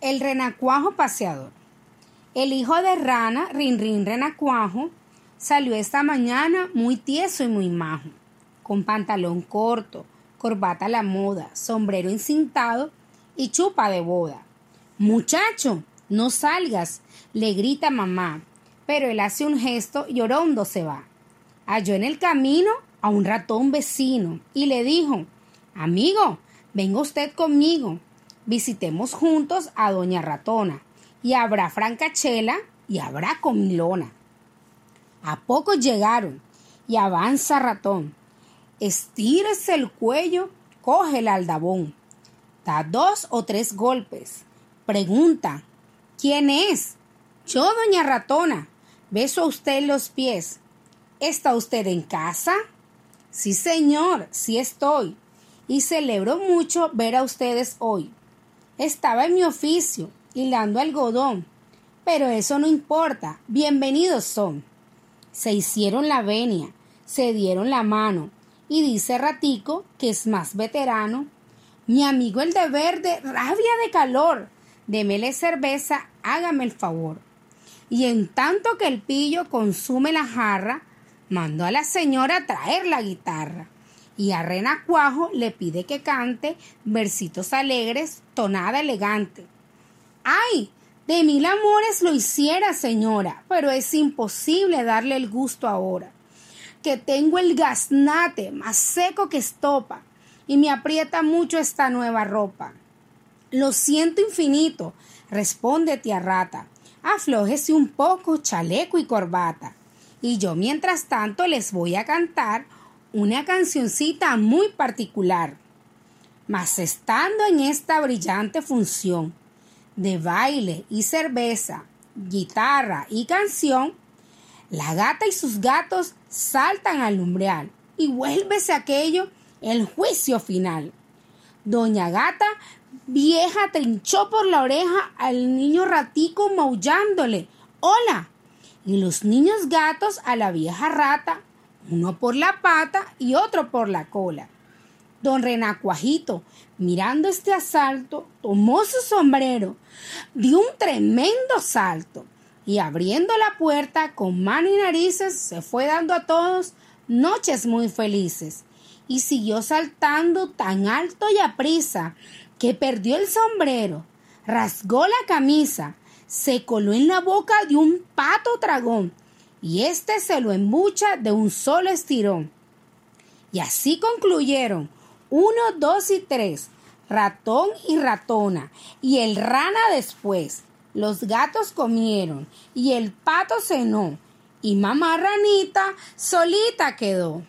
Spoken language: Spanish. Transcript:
El renacuajo paseador. El hijo de rana, Rin Rin Renacuajo, salió esta mañana muy tieso y muy majo, con pantalón corto, corbata a la moda, sombrero encintado y chupa de boda. Muchacho, no salgas, le grita mamá, pero él hace un gesto y orondo se va. Halló en el camino a un ratón vecino y le dijo, Amigo, venga usted conmigo, visitemos juntos a Doña Ratona, y habrá francachela y habrá comilona. A poco llegaron, y avanza Ratón. Estírese el cuello, coge el aldabón. Da dos o tres golpes. Pregunta, ¿quién es? Yo, Doña Ratona. Beso a usted los pies. ¿Está usted en casa? Sí, señor, sí estoy. Y celebro mucho ver a ustedes hoy. Estaba en mi oficio, hilando algodón. Pero eso no importa, bienvenidos son. Se hicieron la venia, se dieron la mano, y dice Ratico, que es más veterano, mi amigo el de verde, rabia de calor, démele cerveza, hágame el favor. Y en tanto que el pillo consume la jarra, mandó a la señora traer la guitarra y a Renacuajo le pide que cante versitos alegres, tonada elegante. ¡Ay! De mil amores lo hiciera, señora, pero es imposible darle el gusto ahora, que tengo el gaznate más seco que estopa y me aprieta mucho esta nueva ropa. Lo siento infinito, responde tía rata, aflójese un poco chaleco y corbata, y yo mientras tanto les voy a cantar una cancioncita muy particular. Mas estando en esta brillante función de baile y cerveza, guitarra y canción, la gata y sus gatos saltan al umbral y vuélvese aquello el juicio final. Doña Gata vieja trinchó por la oreja al niño ratico maullándole ¡Hola! y los niños gatos a la vieja rata uno por la pata y otro por la cola. Don Renacuajito, mirando este asalto, tomó su sombrero, dio un tremendo salto y abriendo la puerta con mano y narices se fue dando a todos noches muy felices y siguió saltando tan alto y aprisa que perdió el sombrero, rasgó la camisa, se coló en la boca de un pato dragón y éste se lo embucha de un solo estirón. Y así concluyeron uno, dos y tres, ratón y ratona, y el rana después. Los gatos comieron, y el pato cenó, y mamá ranita solita quedó.